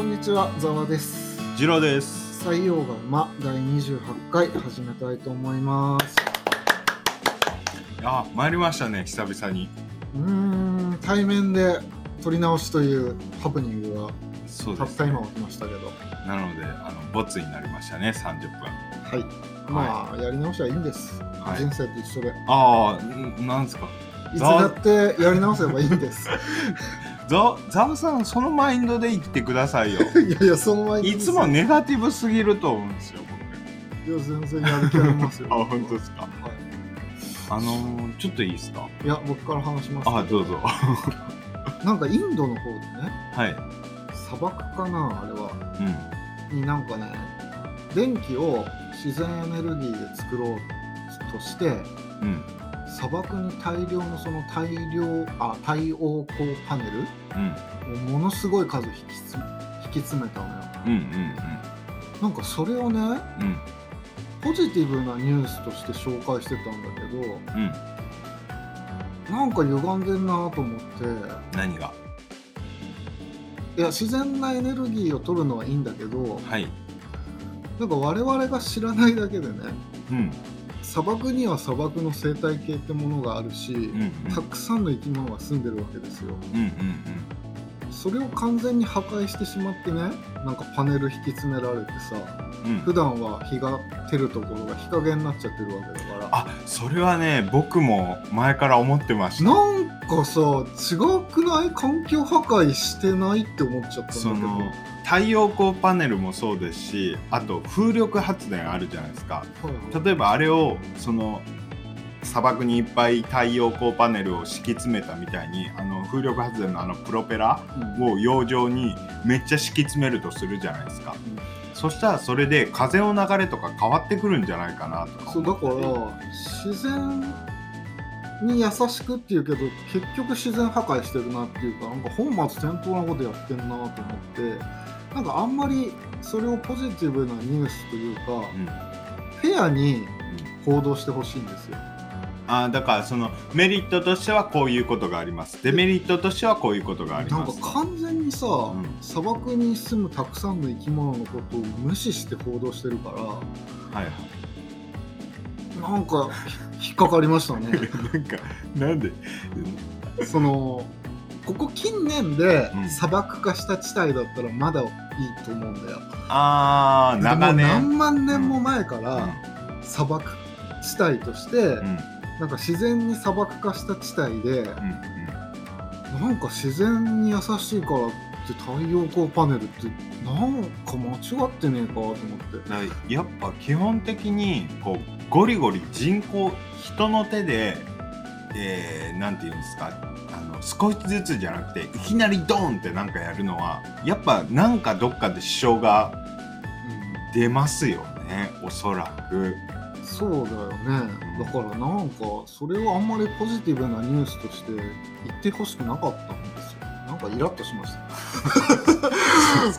こんにちは、ざわです。次郎です。採用が馬第28回始めたいと思います。あ、参りましたね、久々に。うーん、対面で撮り直しというハプニングがそうです、たった今起きましたけど、なので、あのボツになりましたね、30分。はい。まあ、やり直しはいいんです。はい人生と一緒で。ああ、んなんですか？いつだってやり直せばいいんです。ざ、ざわさん、そのマインドで生きてくださいよ。いやいや、その前に。いつも。ネガティブすぎると思うんですよ、いや、全然やる気ありますよ。僕。あ、本当ですか？はい。あのー、ちょっといいですか？いや、僕から話しますけあ、どうぞ。なんかインドの方でね、はい。砂漠かな、あれは。うん。になんかね電気を自然エネルギーで作ろうとしてうん。砂漠に大量のその大量あ太陽光パネうん。ルをものすごい数引きつ引き詰めたのようん。うん。なんかそれをねうん。うん。ポジティブなニュースとして紹介してたんだけうん。どなんか歪んでんなと思って何が？いや自然なエネルギーを取るのはいいんだけどはい。なんか我々が知らないだけでねうん。砂漠には砂漠の生態系ってものがあるし、うん。うん。たくさんの生き物が住んでるわけですようん。うん。それを完全に破壊してしまってねなんかパネル引き詰められてさうん。うん普。段は日が照るところが日陰になっちゃってるわけだからあ、それはね、僕も前から思ってました。なんかさ違くない環境破壊してないって思っちゃったんだけどその太陽光パネルもそうですしあと風力発電あるじゃないですかはいはい例えばあれをその砂漠にいっぱい太陽光パネルを敷き詰めたみたいにあの風力発電のあのプロペラうん。を洋上にめっちゃ敷き詰めるとするじゃないですか、そしたらそれで風の流れとか変わってくるんじゃないかなとかそうだから自然に優しくっていうけど結局自然破壊してるなっていうかなんか本末転倒なことやってんなと思ってなんかあんまりそれをポジティブなニュースというか、うん。フェアに報道してほしいんですよ。あーだからそのメリットとしてはこういうことがあります。デメリットとしてはこういうことがありなんか完全にさ、ん。砂漠に住むたくさんの生き物のことを無視して報道してるからはいはい。なんか引っかかりましたね。なんかなんで？そのここ近年でうん。砂漠化した地帯だったらまだいいと思うんだよ。あー長でも年。何万年も前かうらん。砂漠地帯として、うんなんか自然に砂漠化した地帯で、うんなんか自然に優しいからって太陽光パネルってなんか間違ってねえかと思って。やっぱ基本的にこうゴリゴリ人工人の手で、えー、なんて言うんですか？あの少しずつじゃなくていきなりドーンってなんかやるのはやっぱなんかどっかで支障が出ますよねおそらく。そうだよね。だからなんかそれをあんまりポジティブなニュースとして言ってほしくなかったんですよ。なんかイラッとしまし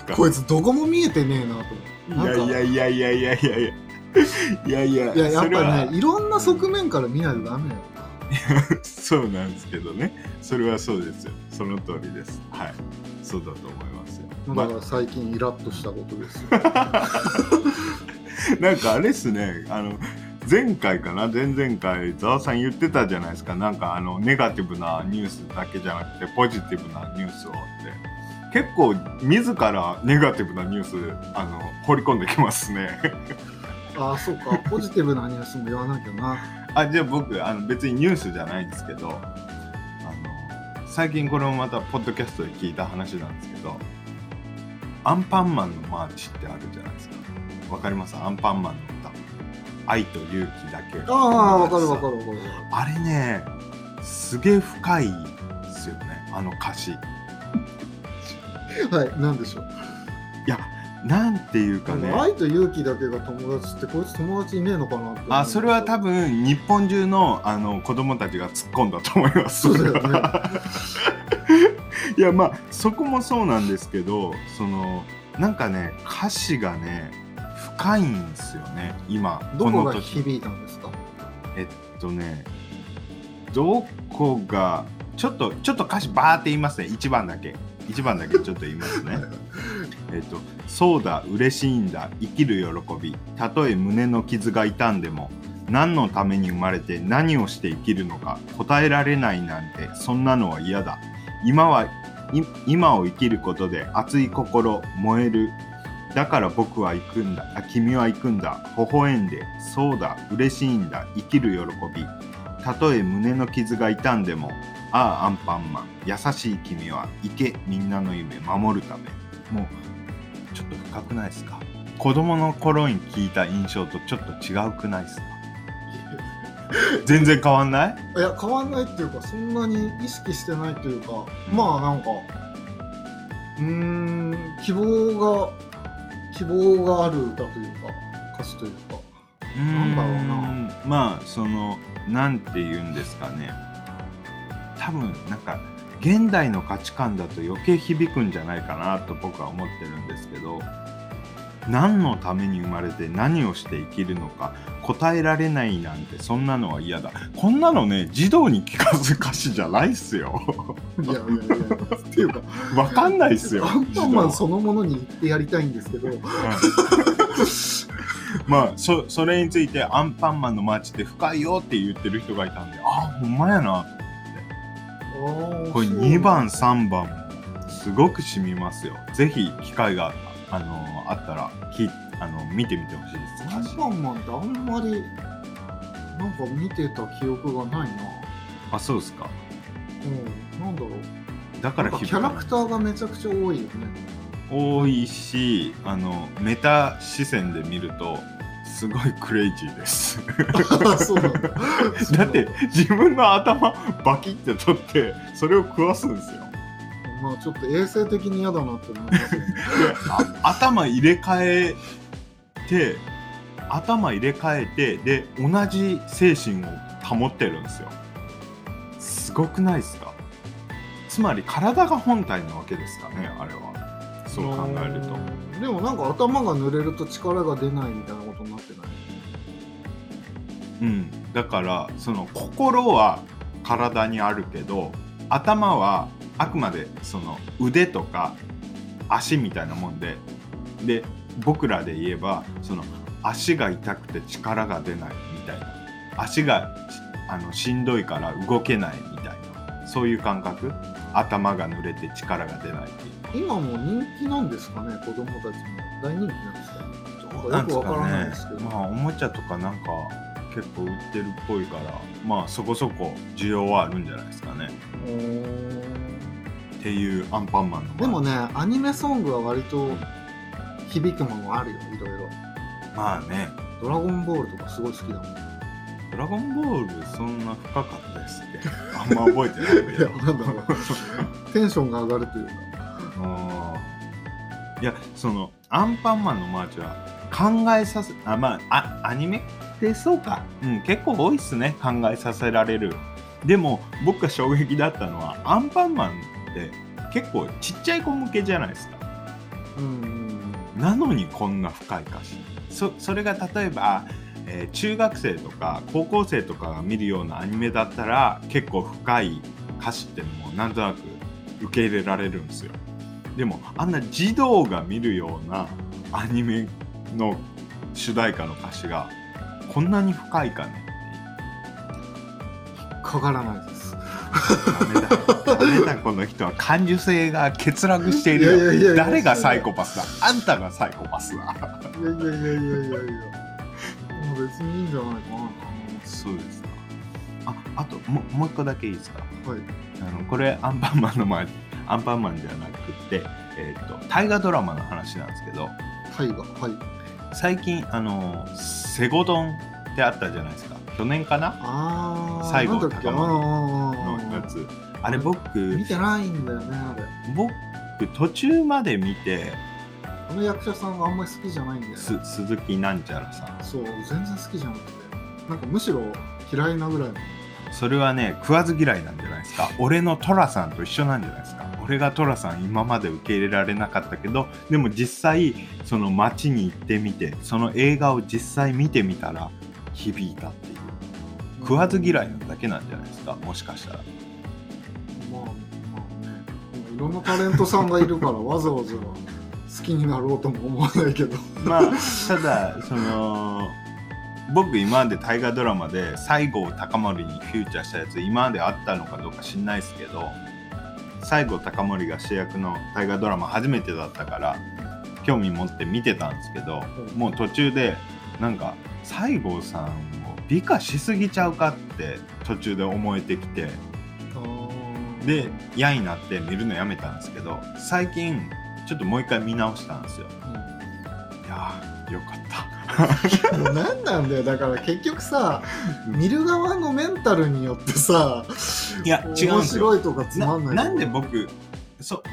た。こいつどこも見えてねえなと思って。なんかいやいやいやいやいやいやいやいや。やっぱねいろんな側面から見ないとダメよ。そうなんですけどね。それはそうですよ。その通りです。はい。そうだと思いますよ。だから最近イラッとしたことですよ。なんかあれっすね。あの前回かな？前々回ざわさん言ってたじゃないですか。なんかあのネガティブなニュースだけじゃなくてポジティブなニュースをって。結構自らネガティブなニュースあの放り込んできますね。ああそうか。ポジティブなニュースも言わなきゃな。あじゃあ僕あの別にニュースじゃないんですけどあの最近これもまたポッドキャストで聞いた話なんですけどアンパンマンのマーチってあるじゃないですかわかります？アンパンマンの歌愛と勇気だけ。ああわかるわかるるわかる。あれねすげえ深いですよね。あの歌詞。はいなんでしょう？いやなんていうかね。愛と勇気だけが友達ってこいつ友達いねえのかなってあそれは多分日本中のあの子供たちが突っ込んだと思います。そうだよね。いやまあそこもそうなんですけどそのなんかね歌詞がね深いんですよね今どこが響いたんですか？えっとねどこがちょっとちょっと歌詞バーって言いますね1番だけ。1番だけちょっと言いますね。えっとそうだ嬉しいんだ生きる喜び。たとえ胸の傷が痛んでも何のために生まれて何をして生きるのか答えられないなんてそんなのは嫌だ。今はい今を生きることで熱い心燃えるだから僕は行くんだ。あ君は行くんだ。微笑んで。そうだ。嬉しいんだ。生きる喜び。たとえ胸の傷が痛んでも。ああアンパンマン。優しい君は。行け。みんなの夢守るため。もうちょっと深くないですか？子供の頃に聞いた印象とちょっと違うくないですか？全然変わんない？いや変わんないっていうかそんなに意識してないというか、うん、まあなんかうーん希望が希望がある歌というか歌詞というか。なんだろうな。まあそのなんて言うんですかね。多分なんか現代の価値観だと余計響くんじゃないかなと僕は思ってるんですけど何のために生まれて何をして生きるのか答えられないなんてそんなのは嫌だ。こんなのね児童に聞かす歌詞じゃないっすよ。いやいやいや。っていうか分かんないっすよ。アンパンマンそのものに言ってやりたいんですけど、まあそそれについてアンパンマンの街って深いよって言ってる人がいたんであほんまやな。と思ってこれ2番3番すごく染みますよ。ぜひ機会があのあったらきあの見てみてほしいですアンパンマンってあんまりなんか見てた記憶がないな。あそうですか。うんなんだろう。だからキャラクターがめちゃくちゃ多いよね。多いしあのメタ視線で見るとすごいクレイジーです。そうなんだ。だって自分の頭バキって取ってそれを食わすんですよ。まあちょっと衛生的に嫌だなって思いますね。頭入れ替えて頭入れ替えてで同じ精神を保ってるんですよ。すごくないですか？つまり体が本体なわけですかねあれは。そう考えると。でもなんか頭が濡れると力が出ないみたいなことになってない？うん。だからその心は体にあるけど頭はあくまでその腕とか足みたいなもんでで僕らで言えばその足が痛くて力が出ないみたいな。足があのしんどいから動けないみたいな。そういう感覚？頭が濡れて力が出ないっていう。今も人気なんですかね？子供たちも。大人気なんですか？ね。よくわからないですけど、ね、まあおもちゃとかなんか結構売ってるっぽいからまあそこそこ需要はあるんじゃないですかね。っていうアンパンマンのでもねアニメソングは割と響くものあるよ。いろいろまあね。ドラゴンボールとかすごい好きだもん。ドラゴンボールそんな深かったですって。あんま覚えてないいやなんだろう。テンションが上がるというか。いやそのアンパンマンのマーチは考えさせあまああアニメ？ってそうか、うん、結構多いっすね。考えさせられる。でも僕が衝撃だったのはアンパンマンって結構ちっちゃい子向けじゃないですか。うん。なのにこんな深い歌詞そそれが例えば、えー、中学生とか高校生とかが見るようなアニメだったら結構深い歌詞ってのもなんとなく受け入れられるんですよ。でもあんな児童が見るようなアニメの主題歌の歌詞がこんなに深いかね引っかからないです。ダメだこの人は感受性が欠落しているよ。誰がサイコパスだ。あんたがサイコパスだ。いやいやいやいやいやいや。もう別にいいんじゃないかな。そうですか。ああとももう一個だけいいですか？はい。あのこれアンパンマンの前アンパンマンじゃなくて、えーと、大河ドラマの話なんですけど。大河はい。最近あのセゴドンってあったじゃないですか去年かな？あ最後高まのやつ。あれ僕見てないんだよねあれ。僕途中まで見てこの役者さんがあんまり好きじゃないんだよ、ね、鈴木なんちゃらさん。そう全然好きじゃなくて。なんかむしろ嫌いなぐらい。それはね食わず嫌いなんじゃないですか？俺の寅さんと一緒なんじゃないですか？俺が寅さん今まで受け入れられなかったけどでも実際その街に行ってみてその映画を実際見てみたら響いたっていう食わず嫌いなだけなんじゃないですか？もしかしたら。まあまあねいろんなタレントさんがいるからわざわざ好きになろうとも思わないけど。まあただその僕今まで大河ドラマで西郷隆盛にフューチャーしたやつ今まであったのかどうか知んないですけど西郷隆盛が主役の大河ドラマ初めてだったから興味持って見てたんですけど、うん。もう途中でなんか西郷さんを美化しすぎちゃうかって途中で思えてきて。で嫌になって見るのやめたんですけど最近ちょっともう一回見直したんですよ。いやーよかった。何なんだよ。だから結局さ見る側のメンタルによってさいや違うん面白いとかつまんないななんで僕そ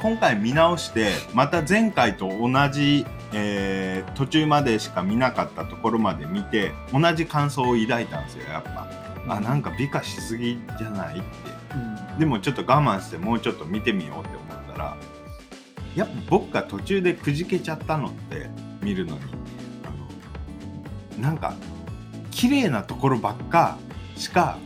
今回見直してまた前回と同じ、えー途中までしか見なかったところまで見て同じ感想を抱いたんですよやっぱ。あなんか美化しすぎじゃないって。うん。でもちょっと我慢してもうちょっと見てみようって思ったらやっぱ僕が途中でくじけちゃったのって見るのにあのなんか綺麗なところばっかしか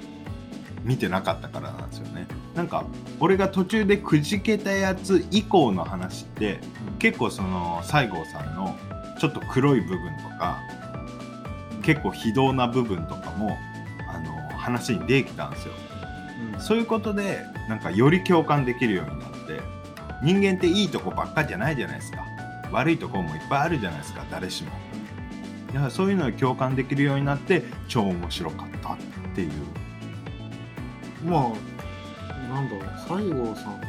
見てなかったからなんですよね。なんか俺が途中でくじけたやつ以降の話って結構その西郷さんのちょっと黒い部分とか結構非道な部分とかもあの話にできたんですよ。うん。そういうことでなんかより共感できるようになって人間っていいとこばっかじゃないじゃないですか。悪いとこもいっぱいあるじゃないですか誰しも。だからそういうのに共感できるようになって超面白かったっていう。まあなんだろう西郷さんって。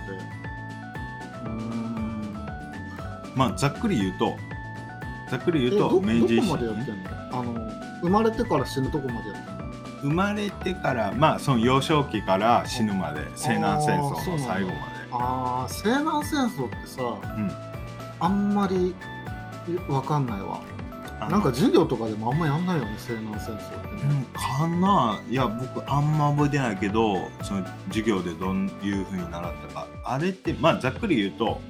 うーん。まあざっくり言うとざっくりえ言うとど明治維どこまでやって新んの？あの生まれてから死ぬとこまでやってんの？生まれてからまあその幼少期から死ぬまで西南戦争の最後まああ西南戦争ってさでうん。あんまりわかんないわ。なんか授業とかでもあんまやんないよね西南戦争ってね、うんかな？いや僕あんま覚えてないけどその授業でどういうふうに習ったか。あれってまあざっくり言うと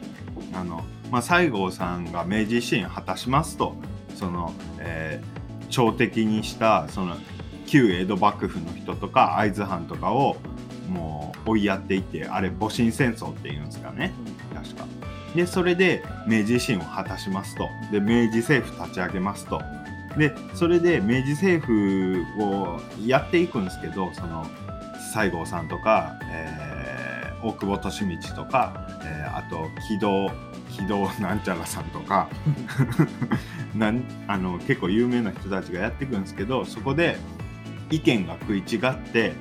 あの、まあ、西郷さんが明治維新を果たしますとその、えー朝敵にしたその旧江戸幕府の人とか会津藩とかをもう追いやっていってあれ戊辰戦争っていうんですかね。確か。でそれで明治維新を果たしますと。で明治政府立ち上げますと。でそれで明治政府をやっていくんですけどその西郷さんとか、えー大久保利通とか、えーあと木戸木戸なんちゃらさんとか なんあの結構有名な人たちがやっていくんですけどそこで意見が食い違って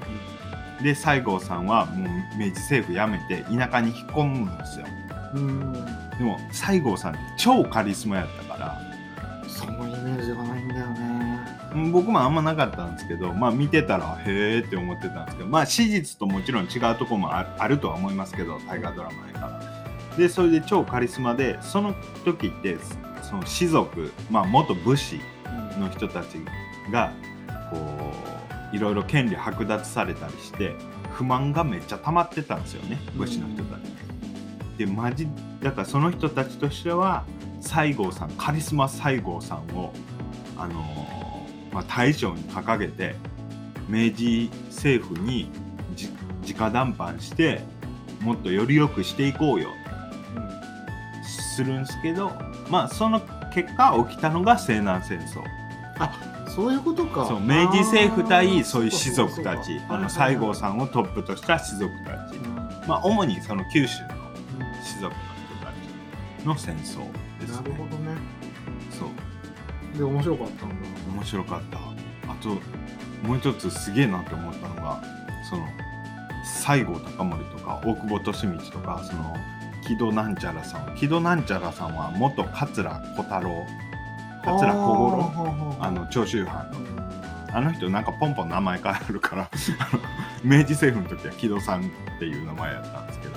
で西郷さんはもう明治政府辞めて田舎に引っ込むんですよ。うんでも西郷さんって超カリスマやったそのイメージがないんだよねうん僕もあんまなかったんですけどまあ見てたらへーって思ってたんですけどまあ史実ともちろん違うところもああるとは思いますけど大河ドラマやから。でそれで超カリスマでその時ってその士族、まあ、元武士の人たちがこういろいろ権利剥奪されたりして不満がめっちゃ溜まってたんですよね武士の人たち。でマジだからその人たちとしては西郷さんカリスマ西郷さんを、あのーまあ、大将に掲げて明治政府にじ直談判してもっとより良くしていこうよ。するんですけどまあその結果起きたのが西南戦争。そういうことか。そう明治政府対そういう士族たち。あの西郷さんをトップとした士族たち、うん。まあ主にその九州の士族の人たちの戦争ですね。なるほどね。そう。で面白かったんだ。面白かった。あともう一つすげえなって思ったのがその西郷隆盛とか大久保利通とかその木戸なんちゃらさん。木戸なんちゃらさんは元桂小太郎。桂小五郎。あの長州藩の。あの人なんかポンポン名前変えるから 明治政府の時は木戸さんっていう名前やったんですけど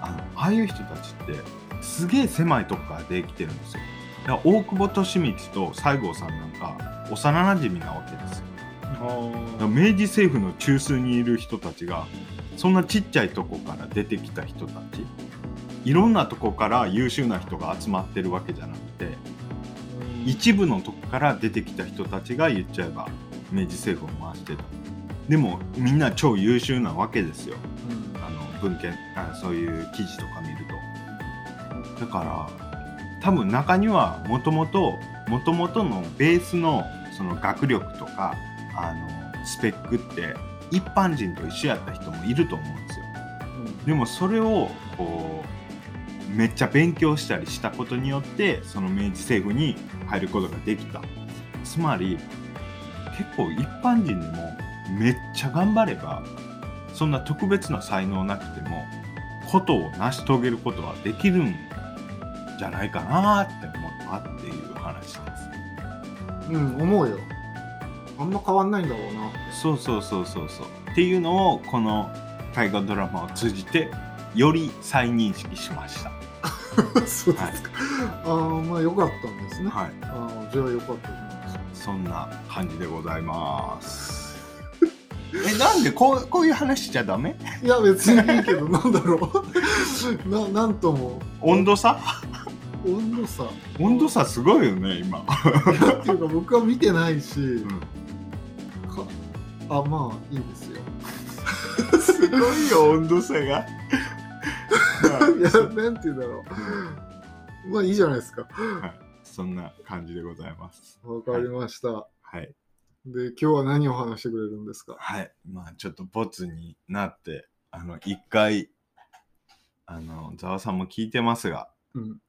あのああいう人たちってすげえ狭いとこからできてるんですよ。だから大久保利通と西郷さんなんか幼なじみなわけですよ。明治政府の中枢にいる人たちがそんなちっちゃいとこから出てきた人たちいろんなとこから優秀な人が集まってるわけじゃなくて一部のとこから出てきた人たちが言っちゃえば明治政府を回してた。でもみんな超優秀なわけですよ。あの文献あそういう記事とか見るだから多分中にはもともともともとのベースのその学力とかあのスペックって一般人と一緒やった人もいると思うんですよ。でもそれをこうめっちゃ勉強したりしたことによってその明治政府に入ることができた。つまり結構一般人でもめっちゃ頑張ればそんな特別な才能なくてもことを成し遂げることはできるんじゃないかなって思ったっていう話です。うん思うよあんま変わんないんだろうなそうそうそうそうそう。っていうのをこの大河ドラマを通じてより再認識しました。そうですか、ああまあよかったんですね、はい。ああじゃあよかったそんな感じでございます。え、なんでこうこういう話しちゃダメ？いや別にいいけどなんだろう ななんとも温度差？温度差。温度差すごいよね、今。っていうか僕は見てないし、ん。かあまあいいですよ。すごいよ、温度差が。いやなんて言うんだろう。まあいいじゃないですか。そんな感じでございます。わかりました、はい。で今日は何を話してくれるんですか？はい。まあ、ちょっとボツになって、あの、一回、あの、ざわさんも聞いてますが、うん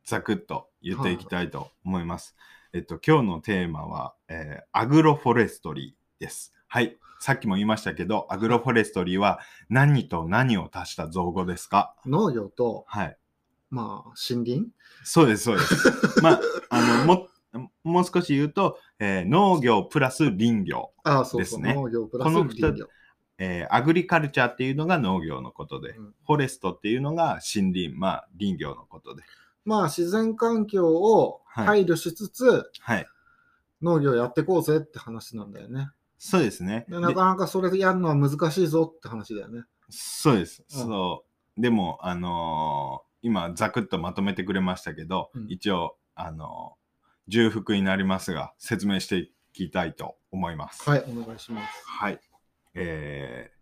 ざくっと言っていきたいと思います。えっと、今日のテーマは、えーアグロフォレストリーです。はい。さっきも言いましたけど、アグロフォレストリーは何と何を足した造語ですか？農業とはい。まあ森林？そうです、そうです。まあ、あの、も、もう少し言うと、えー農業プラス林業。ああそうそう、ですね農業プラスこの林業えーアグリカルチャーっていうのが農業のことで、うんフォレストっていうのが森林、まあ林業のことで。まあ自然環境をはい配慮しつつ、はい。農業やってこうぜって話なんだよねそうですね。でなかなかそれでやるのは難しいぞって話だよねそうです。うんそう。でも、あのー今、ざくっとまとめてくれましたけど、うん一応、あのー重複になりますが、説明していきたいと思います。はいお願いしますはい。えー、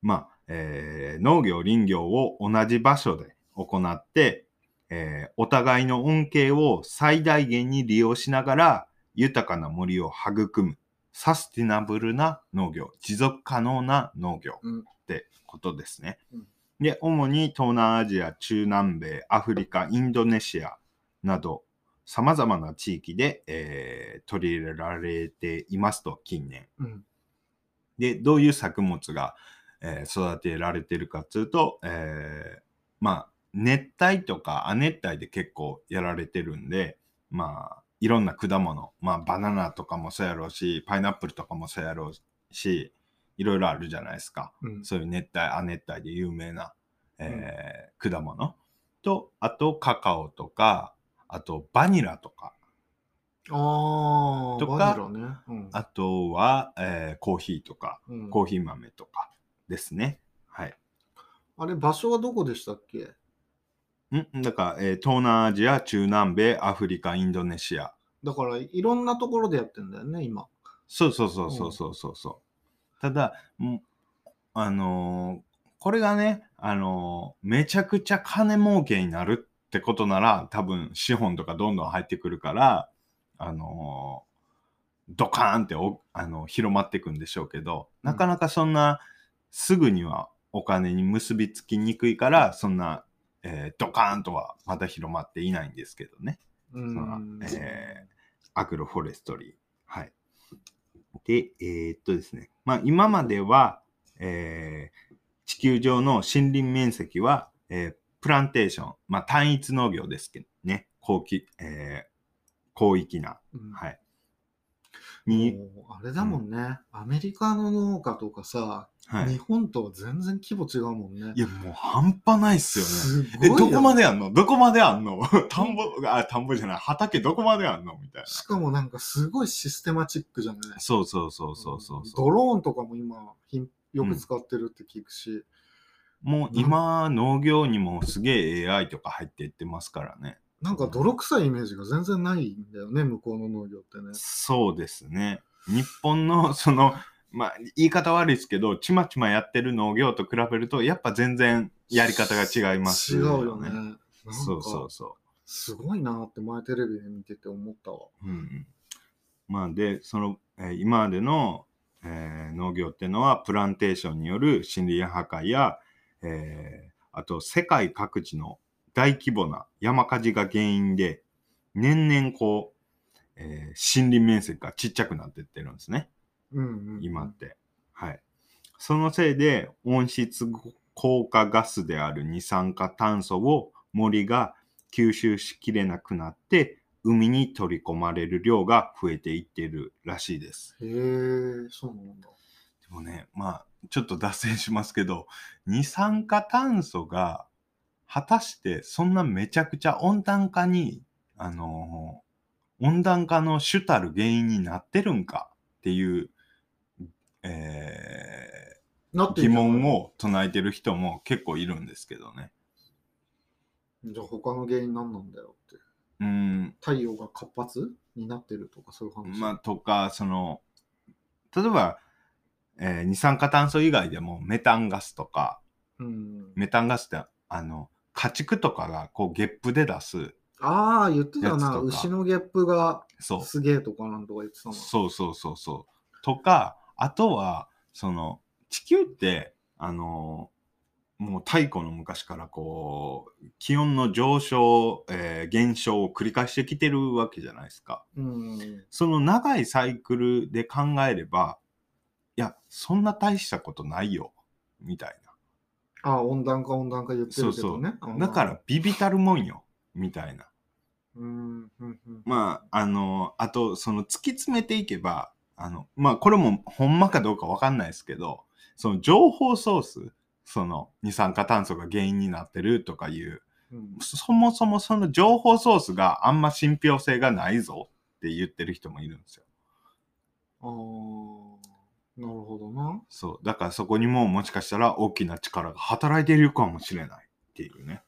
まあ、えー農業、林業を同じ場所で行って、えーお互いの恩恵を最大限に利用しながら、豊かな森を育む、サスティナブルな農業、持続可能な農業うんってことですね。うんで、主に東南アジア、中南米、アフリカ、インドネシアなど、様々な地域で、えー取り入れられていますと、近年。うんで、どういう作物が、えー育てられてるかっていうと、えーまあ、熱帯とか亜熱帯で結構やられてるんで、まあ、いろんな果物、まあ、バナナとかもそうやろうし、パイナップルとかもそうやろうし、いろいろあるじゃないですか。うん。そういう熱帯、亜熱帯で有名な、えー果物。と、あとカカオとか、あとバニラとか、ああとかバニラね、うん。あとは、えーコーヒーとか、うん。コーヒー豆とかですね。はい。あれ場所はどこでしたっけ？ん？だから、えー東南アジア、中南米、アフリカ、インドネシア。だからいろんなところでやってんだよね今そうそうそうそうそうそうそう。ただ、んあのーこれがね、あのーめちゃくちゃ金儲けになるってことなら、多分資本とかどんどん入ってくるから、あのードカーンっておあの広まっていくんでしょうけど、なかなかそんなすぐにはお金に結びつきにくいから、そんな、えードカーンとはまだ広まっていないんですけどね。えーアグロフォレストリー。はい。で、えーっとですね、まあ今までは、えー地球上の森林面積は、えープランテーション、まあ単一農業ですけどね、広域、えー広域な、うんはい。に、もうあれだもんね、アメリカの農家とかさ、はい。日本とは全然規模違うもんね。いや、もう半端ないっすよね。すえ、ごいよ。どこまであんの？どこまであんの？田んぼ、あ、田んぼじゃない、畑どこまであんの？みたいな。しかもなんかすごいシステマチックじゃない？そうそうそうそうそうそう。ドローンとかも今ひんよく使ってるって聞くし、もう今、農業にもすげえ AI とか入っていってますからね。なんか泥臭いイメージが全然ないんだよね向こうの農業ってねそうですね。日本の、その、まあ、言い方悪いですけど、ちまちまやってる農業と比べると、やっぱ全然やり方が違います違うよね。そうそうかそすごいなって前テレビで見てて思ったわ。う。うんうん。まあで、その、えー今までの、えー農業っていうのはプランテーションによる森林破壊や、えーあと世界各地の大規模な山火事が原因で年々こう、えー森林面積がちっちゃくなってってるんですね。うんうん、今って。はい。そのせいで温室効果ガスである二酸化炭素を森が吸収しきれなくなって海に取り込まれる量が増えていっているらしいです。へえ、そうなんだ。でもね、まあちょっと脱線しますけど、二酸化炭素が果たしてそんなめちゃくちゃ温暖化に、あの温暖化の主たる原因になってるんかっていう、えー疑問。を唱えてる人も結構いるんですけどね。じゃあ他の原因何なんだよって。うん、太陽が活発になってるとかそういう話？まあとか、その、例えば、えー二酸化炭素以外でもメタンガスとか、うん、メタンガスってあの、家畜とかがこうゲップで出す、ああ、言ってたな。牛のゲップがそう、すげえとかなんとか言ってたな。そうそうそうそう。とか、あとは、その、地球って、あの、もう太古の昔からこう、気温の上昇、えー減少を繰り返してきてるわけじゃないですか。うん。その長いサイクルで考えれば、いや、そんな大したことないよ、みたいな。ああ、温暖化温暖化言ってるけどね。だから、ビビたるもんよ、みたいな。うん、うん、うん。まあ、あの、あと、その突き詰めていけば、あの、まあ、これもほんまかどうかわかんないですけど、その情報ソース、その二酸化炭素が原因になってるとかいう、うんそもそもその情報ソースがあんま信憑性がないぞって言ってる人もいるんですよ。なるほどな。そう。だからそこにももしかしたら大きな力が働いているかもしれないっていうね。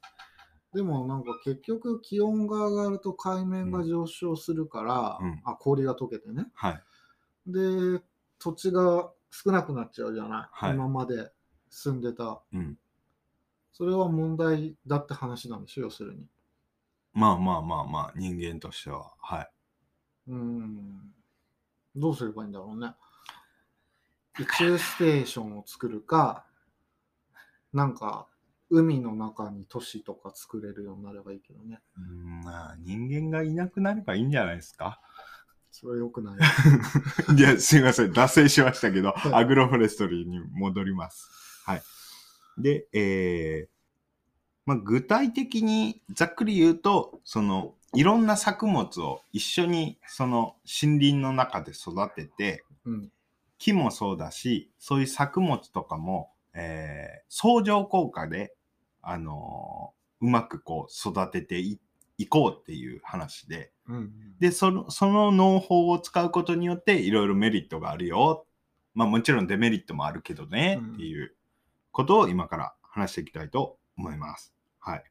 でもなんか結局気温が上がると海面が上昇するから、うんあ氷が溶けてね。はい。で、土地が少なくなっちゃうじゃない。はい今まで住んでた。うん。それは問題だって話なんでしょ、要するに。まあまあまあまあ、人間としては。はい。うん。どうすればいいんだろうね。宇宙ステーションを作るか、なんか海の中に都市とか作れるようになればいいけどね。うんまあ、人間がいなくなればいいんじゃないですか？それは良くない。いや、すいません。脱線しましたけど、はいアグロフォレストリーに戻ります。はい。で、えーまあ、具体的にざっくり言うと、その、いろんな作物を一緒にその森林の中で育てて、うん。木もそうだし、そういう作物とかも、えー相乗効果で、あのーうまくこう育てていいこうっていう話で、うん。で、その、その農法を使うことによって、いろいろメリットがあるよ。まあもちろんデメリットもあるけどね、うんっていうことを今から話していきたいと思います。はい。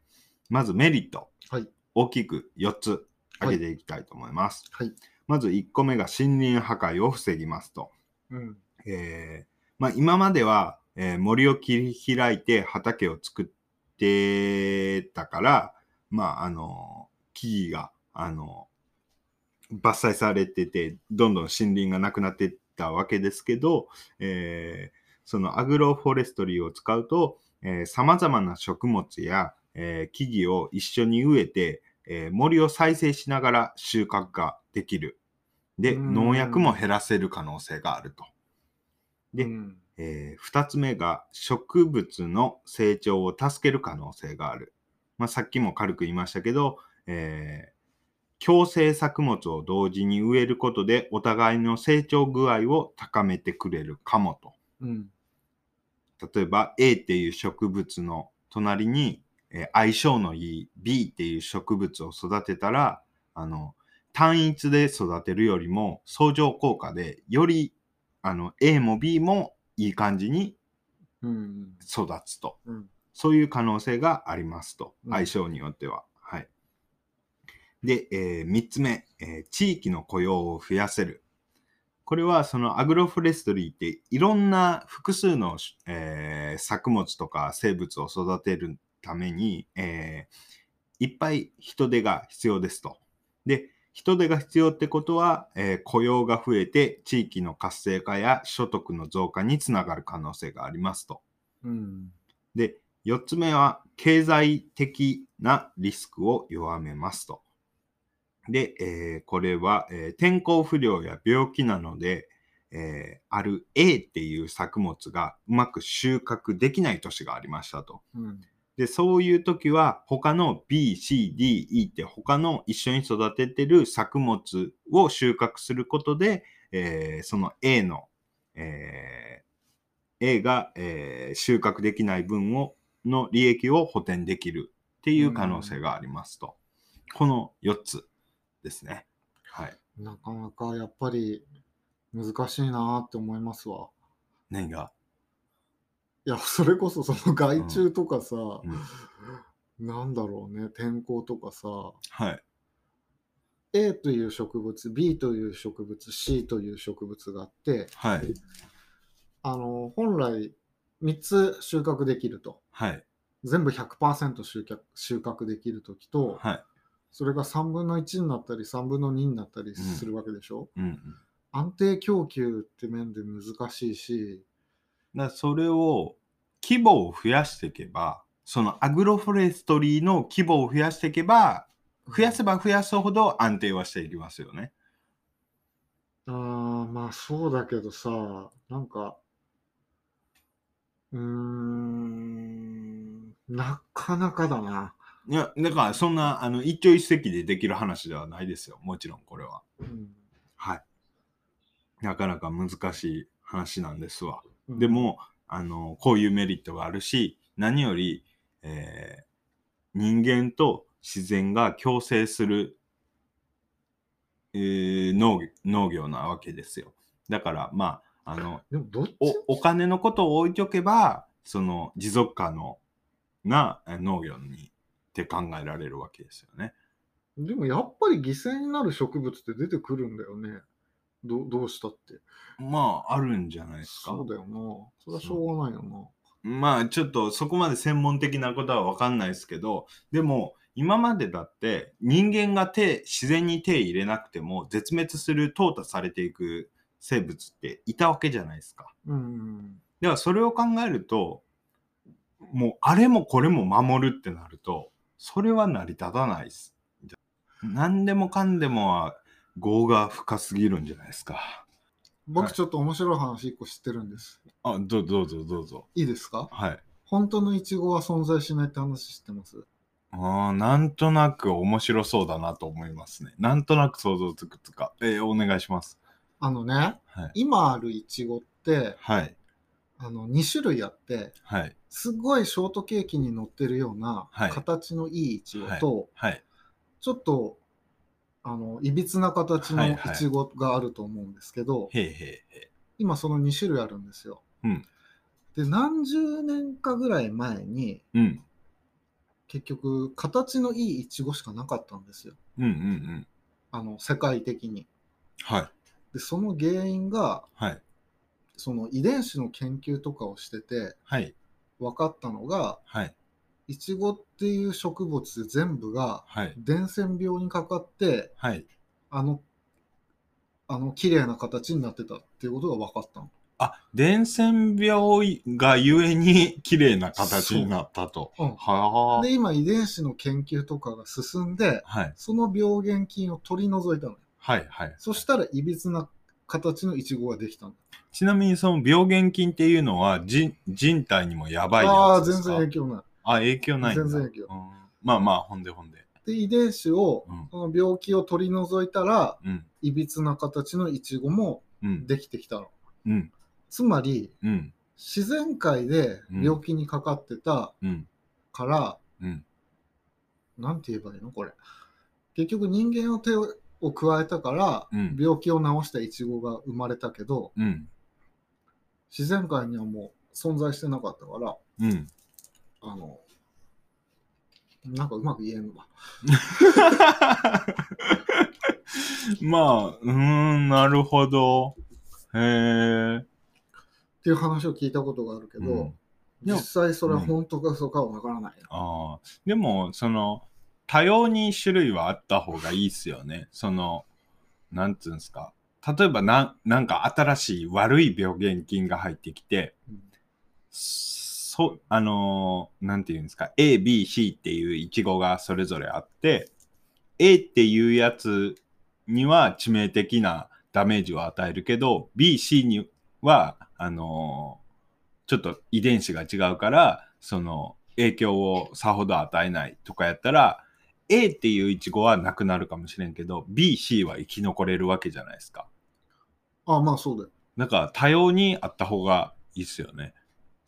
まずメリット。はい。大きく4つ挙げていきたいと思います。はい。まず1個目が森林破壊を防ぎますと。うん。えーまあ今までは、えー森を切り開いて畑を作ってたから、まああの、木々が、あの、伐採されてて、どんどん森林がなくなってったわけですけど、えーそのアグロフォレストリーを使うと、えー、様々な食物や、えー木々を一緒に植えて、えー森を再生しながら収穫ができる。で、うん農薬も減らせる可能性があると。でうんえー二つ目が植物の成長を助ける可能性がある。まあ、さっきも軽く言いましたけど、えー共生作物を同時に植えることでお互いの成長具合を高めてくれるかもと。うん。例えば A っていう植物の隣に、えー相性のいい B っていう植物を育てたら、あの、単一で育てるよりも相乗効果でよりあの A も B もいい感じにうん。育つと。うん。そういう可能性がありますと。うん相性によっては。はい。で、えー三つ目、えー地域の雇用を増やせる。これはそのアグロフォレストリーっていろんな複数の、えー作物とか生物を育てるために、えーいっぱい人手が必要ですと。で、人手が必要ってことは、えー雇用が増えて地域の活性化や所得の増加につながる可能性がありますと。うん。で、4つ目は、経済的なリスクを弱めますと。で、えーこれは、えー天候不良や病気なので、えーある A っていう作物がうまく収穫できない年がありましたと。うん。で、そういう時は、他の B、C、D、E って他の一緒に育ててる作物を収穫することで、えーその A の、えー A が、えー収穫できない分を、の利益を補填できるっていう可能性がありますと。この4つですね。はい。なかなかやっぱり難しいなって思いますわ。何が？いや、それこそその害虫とかさ、うん。なんだろうね、天候とかさ、はい。A という植物、B という植物、C という植物があって、はい。あの、本来3つ収穫できると。はい。全部100%収穫収穫できるときと、はい。それが3分の1になったり3分の2になったりするわけでしょ、うんうん。安定供給って面で難しいし、だそれを規模を増やしていけばそのアグロフォレストリーの規模を増やしていけば増やせば増やすほど安定はしていきますよね。あーまあそうだけどさ、なんか、うーん、なかなかだな。いやだからそんなあの一朝一夕でできる話ではないですよもちろんこれは。うんはい。なかなか難しい話なんですわ。うんで、もあのこういうメリットがあるし何より、えー人間と自然が共生する、えー農農業なわけですよ。だからまああのおお金のことを置いておけばその持続可能なえ農業にって考えられるわけですよね。でもやっぱり犠牲になる植物って出てくるんだよね。どどうしたって。まああるんじゃないですか。そうだよな。それはしょうがないよな。まあちょっとそこまで専門的なことは分かんないですけどでも今までだって人間が手自然に手入れなくても絶滅する淘汰されていく生物っていたわけじゃないですか。うん。ではそれを考えるともうあれもこれも守るってなるとそれは成り立たないです。何でもかんでもは業が深すぎるんじゃないですか。はい僕ちょっと面白い話一個知ってるんです。あどうどうぞどうぞ。いいですか？はい。本当のイチゴは存在しないって話知ってます？ああ、なんとなく面白そうだなと思いますね。なんとなく想像つくつか。えーお願いします。あのね、はい。今あるイチゴって、はい。あの、2種類あって、はい。すごいショートケーキに乗ってるようなはい形のいいイチゴと、はい。ちょっと、あの、いびつな形のいはいチゴがあると思うんですけど、へいへいへ今その2種類あるんですよ。うんで、何十年かぐらい前に、い。うん。結局、形のいいイチゴしかなかったんですよ。うんうんうん。あの、世界的に。はい。で、その原因が、はい。その遺伝子の研究とかをしててはい。分かったのが、はい。イチゴっていう植物全部がはい。伝染病にかかって、はい。あの、あの、綺麗な形になってたっていうことが分かったの。あ、伝染病がゆえに綺麗な形になったと。うんはあ。で、今遺伝子の研究とかが進んで、はい。その病原菌を取り除いたのよ。はい。はい。そしたらいびつな形のイチゴができたの。ちなみにその病原菌っていうのは人人体にもやばいああー、全やつですか？然影響ない。あ、影響ないんだ。全然影響うんまあまあ、ほんでほんで。で、遺伝子をうん、その病気を取り除いたら、うん。いびつな形のイチゴもうん。できてきたの。うん。つまり、うん。自然界で病気にかかってたうん。から、うん。なんて言えばいいの？これ。結局人間を手を加えたから、うん病気を治したイチゴが生まれたけど、うん。自然界にはもう存在してなかったから、うん。あの、なんかうまく言えんわ。まあ、うーん、なるほど。へえ。っていう話を聞いたことがあるけど、うん実際それは本当か嘘かはわからないよ。ああ。でも、その、多様に種類はあった方がいいっすよね。その、なんつうんですか。例えばな、なんか新しい悪い病原菌が入ってきて、うんそ、あのーなんていうんですか、A、B、C っていうイチゴがそれぞれあって、A っていうやつには致命的なダメージを与えるけど、B、C には、あのーちょっと遺伝子が違うから、その影響をさほど与えないとかやったら、A っていうイチゴはなくなるかもしれんけど、B、C は生き残れるわけじゃないですか。あまあそうだよ。だから多様にあった方がいいっすよね。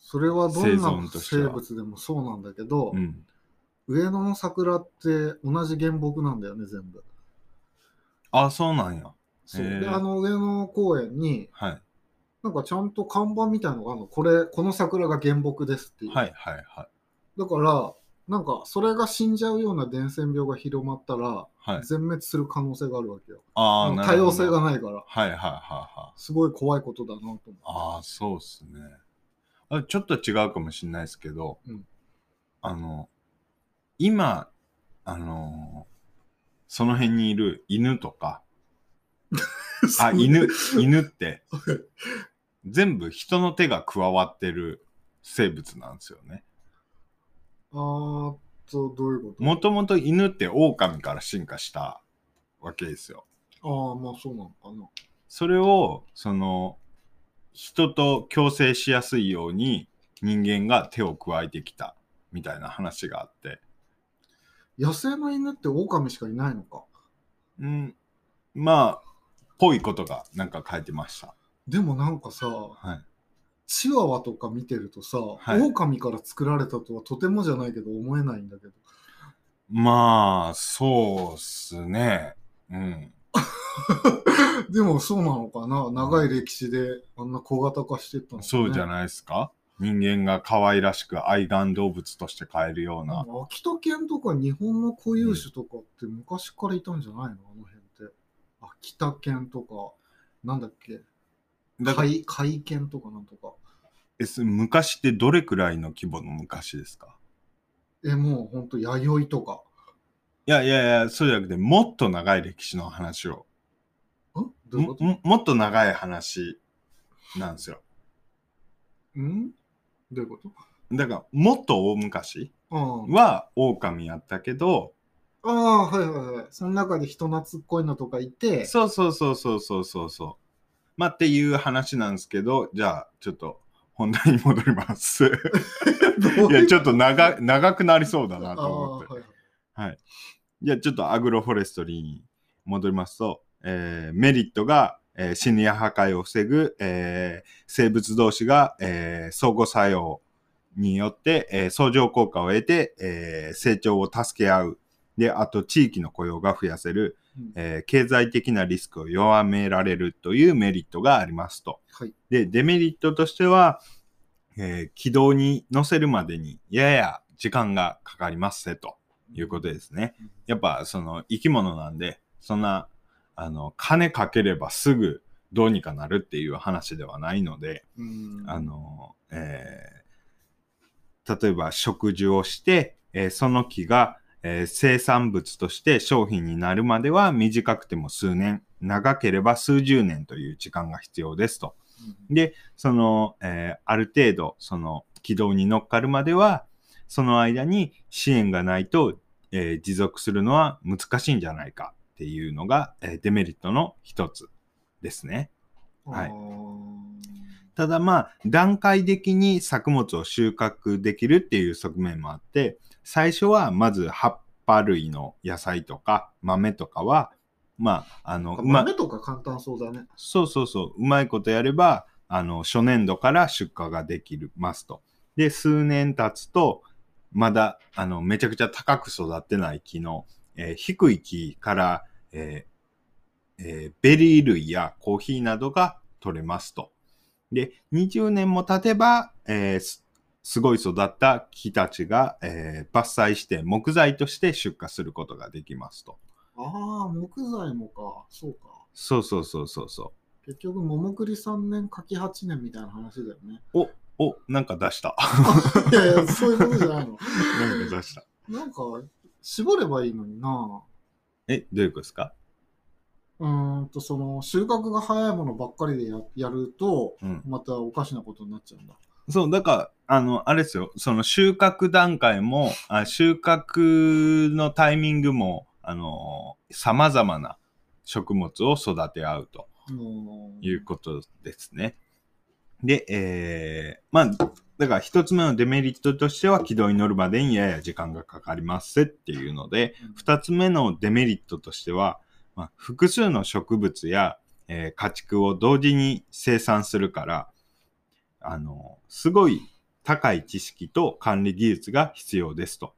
それはど生んな生物でもそうなんだけど、うん。上野の桜って同じ原木なんだよね、全部。あ、そうなんや。そうで、あの上野公園に、はい。なんかちゃんと看板みたいのがあるの。これ、この桜が原木ですっていう。はいはいはい。だから、なんかそれが死んじゃうような伝染病が広まったら、はい。全滅する可能性があるわけよ。ああ、多様性がないから、はいはいはいはい。すごい怖いことだなと思って。ああ、そうっすね。あちょっと違うかもしれないですけど、うんあの、今、あのその辺にいる犬とか、あ、犬、犬って、全部人の手が加わってる生物なんですよね。あと、どういうこと？もともと犬って狼から進化したわけですよ。ああ、まあそうなのかな。それを、その、人と共生しやすいように人間が手を加えてきたみたいな話があって。野生の犬って狼しかいないのか？うん、まあ、ぽいことがなんか書いてました。でもなんかさ、はい。チワワとか見てるとさ、はい狼から作られたとはとてもじゃないけど思えないんだけど。まあ、そうっすね。うん。でもそうなのかな？長い歴史であんな小型化してったのか、ね、いそうじゃないですか？人間が可愛らしく愛玩動物として飼えるような。秋田犬とか日本の固有種とかって昔からいたんじゃないの？あの辺って。秋田犬とか、なんだっけ？だから海海犬とかなんとか。えす昔ってどれくらいの規模の昔ですか？え、もうほんと弥生とか。いやいやいや、そうじゃなくて、もっと長い歴史の話を。ういうこと？もももっと長い話なんですよ。ん？どういうこと？だから、もっと大昔は狼やったけど、ああ、はいはいはい。その中で人懐っこいのとかいて、そうそうそうそうそうそうそう。まあっていう話なんですけど、じゃあちょっと本題に戻ります。いや、ちょっと長長くなりそうだなあと思ってあ。はいはいはい。じゃあちょっとアグロフォレストリーに戻りますと、えーメリットが、えー、シニア破壊を防ぐ、えー生物同士が、えー相互作用によって、えー相乗効果を得て、えー成長を助け合う。で、あと地域の雇用が増やせる、うんえー経済的なリスクを弱められるというメリットがありますと。はい。で、デメリットとしては、えー軌道に乗せるまでにやや時間がかかりますせということですね。やっぱその生き物なんで、そんな、あの、金かければすぐどうにかなるっていう話ではないので、うん。あの、えー例えば植樹をして、えーその木が、えー生産物として商品になるまでは短くても数年、長ければ数十年という時間が必要ですと。で、その、えーある程度、その軌道に乗っかるまでは、その間に支援がないと、えー持続するのは難しいんじゃないかっていうのが、えーデメリットの一つですね。はいただまあ、段階的に作物を収穫できるっていう側面もあって、最初はまず葉っぱ類の野菜とか豆とかは、まあ、あの、豆とか簡単そうだね。そうそうそう、うまいことやれば、あの、初年度から出荷ができますと。で、数年経つと、まだ、あの、めちゃくちゃ高く育ってない木の、えー低い木から、えーえーベリー類やコーヒーなどが取れますと。で、20年も経てば、えーすすごい育った木たちが、えー伐採して木材として出荷することができますと。ああ、木材もか。そうか。そうそうそうそうそう。結局、桃栗3年、柿8年みたいな話だよね。お、なんか出した。いやいや、そういうことじゃないの。なんか出した。なんか、絞ればいいのにな。え、どういうことですか？うーんと、その、収穫が早いものばっかりでややると、うん。またおかしなことになっちゃうんだ。そう、だから、あの、あれですよ、その収穫段階も、あ収穫のタイミングも、あの、様々な食物を育て合うということですね。で、えー、まあ、だから一つ目のデメリットとしては軌道に乗るまでにやや時間がかかりますっていうので、うん二つ目のデメリットとしては、まあ、複数の植物や、えー家畜を同時に生産するから、あの、すごい高い知識と管理技術が必要ですと。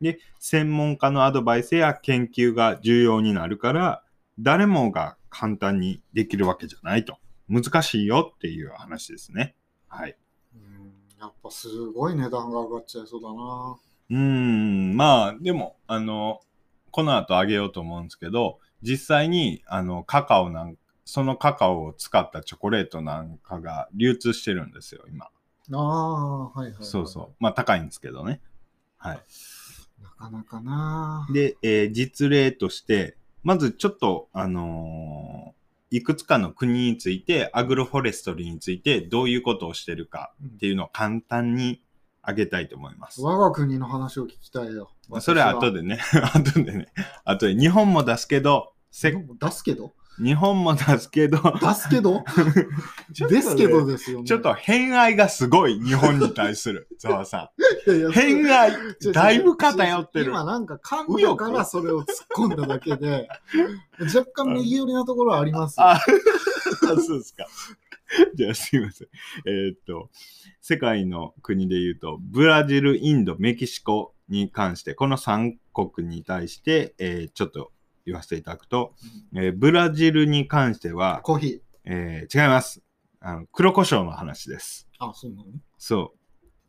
で、専門家のアドバイスや研究が重要になるから、誰もが簡単にできるわけじゃないと。難しいよっていう話ですね。はい。うんやっぱすごい値段が上がっちゃいそうだな。うーん、まあ、でも、あの、この後あげようと思うんですけど、実際に、あの、カカオなんそのカカオを使ったチョコレートなんかが流通してるんですよ、今。ああ、はいはい、はい。そうそう。まあ、高いんですけどね。はい。なかなかな。で、えー実例として、まずちょっと、あのーいくつかの国について、アグロフォレストリーについてどういうことをしてるかっていうのを簡単に挙げたいと思います。我が国の話を聞きたいよ。まあそれは後で。でね、後でね、後で日本も出すけど、せ出すけど？日本も出すけど、出すけど ねですけどですよね。ちょっと偏愛がすごい、日本に対する、ざわさいやいやん。偏愛だいぶ偏ってる。今なんか噛んだからそれを突っ込んだだけで、若干右寄りなところはありますよ。あ、そうですか。じゃあすいません。えーっと、世界の国で言うと、ブラジル、インド、メキシコに関して、この3国に対して、えーちょっと言わせていただくと、えーブラジルに関しては、コーヒえー違います。あの黒胡椒の話です。ー。あ、そうなの？そ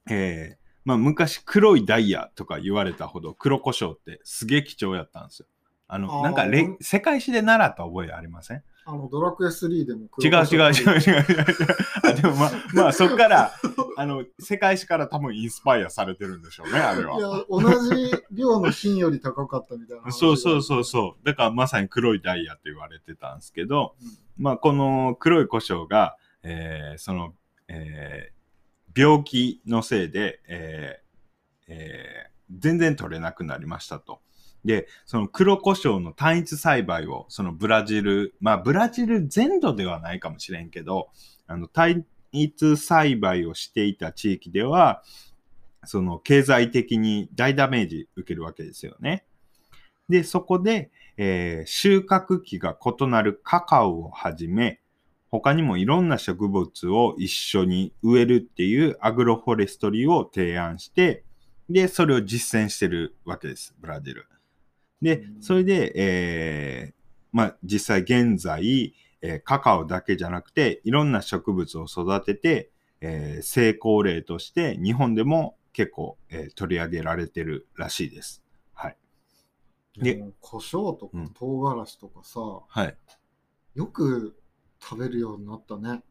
う。えーまあ昔黒いダイヤとか言われたほど黒胡椒ってすげえ貴重やったんですよ。あの、なんかれ世界史で習った覚えありません？あの、ドラクエ3でも違う違う違う違う違う。あでもまあ、まあ そっから、あの、世界史から多分インスパイアされてるんでしょうね、あれいは。や、同じ量の金より高かったみたいな話。そうそうそうそう。だからまさに黒いダイヤって言われてたんですけど、うんまあこの黒い胡椒が、えーその、えー病気のせいで、えーえー全然取れなくなりましたと。で、その黒胡椒の単一栽培を、そのブラジル、まあブラジル全土ではないかもしれんけど、あの単一栽培をしていた地域では、その経済的に大ダメージ受けるわけですよね。で、そこで、えー収穫期が異なるカカオをはじめ、他にもいろんな植物を一緒に植えるっていうアグロフォレストリーを提案して、で、それを実践してるわけです、ブラジル。でう、んそれで、えーまあ、実際現在、えーカカオだけじゃなくて、いろんな植物を育てて、えー成功例として日本でも結構、えー取り上げられてるらしいです。はい。で胡椒とかうん唐辛子とかさ、はい。よく食べるようになったね。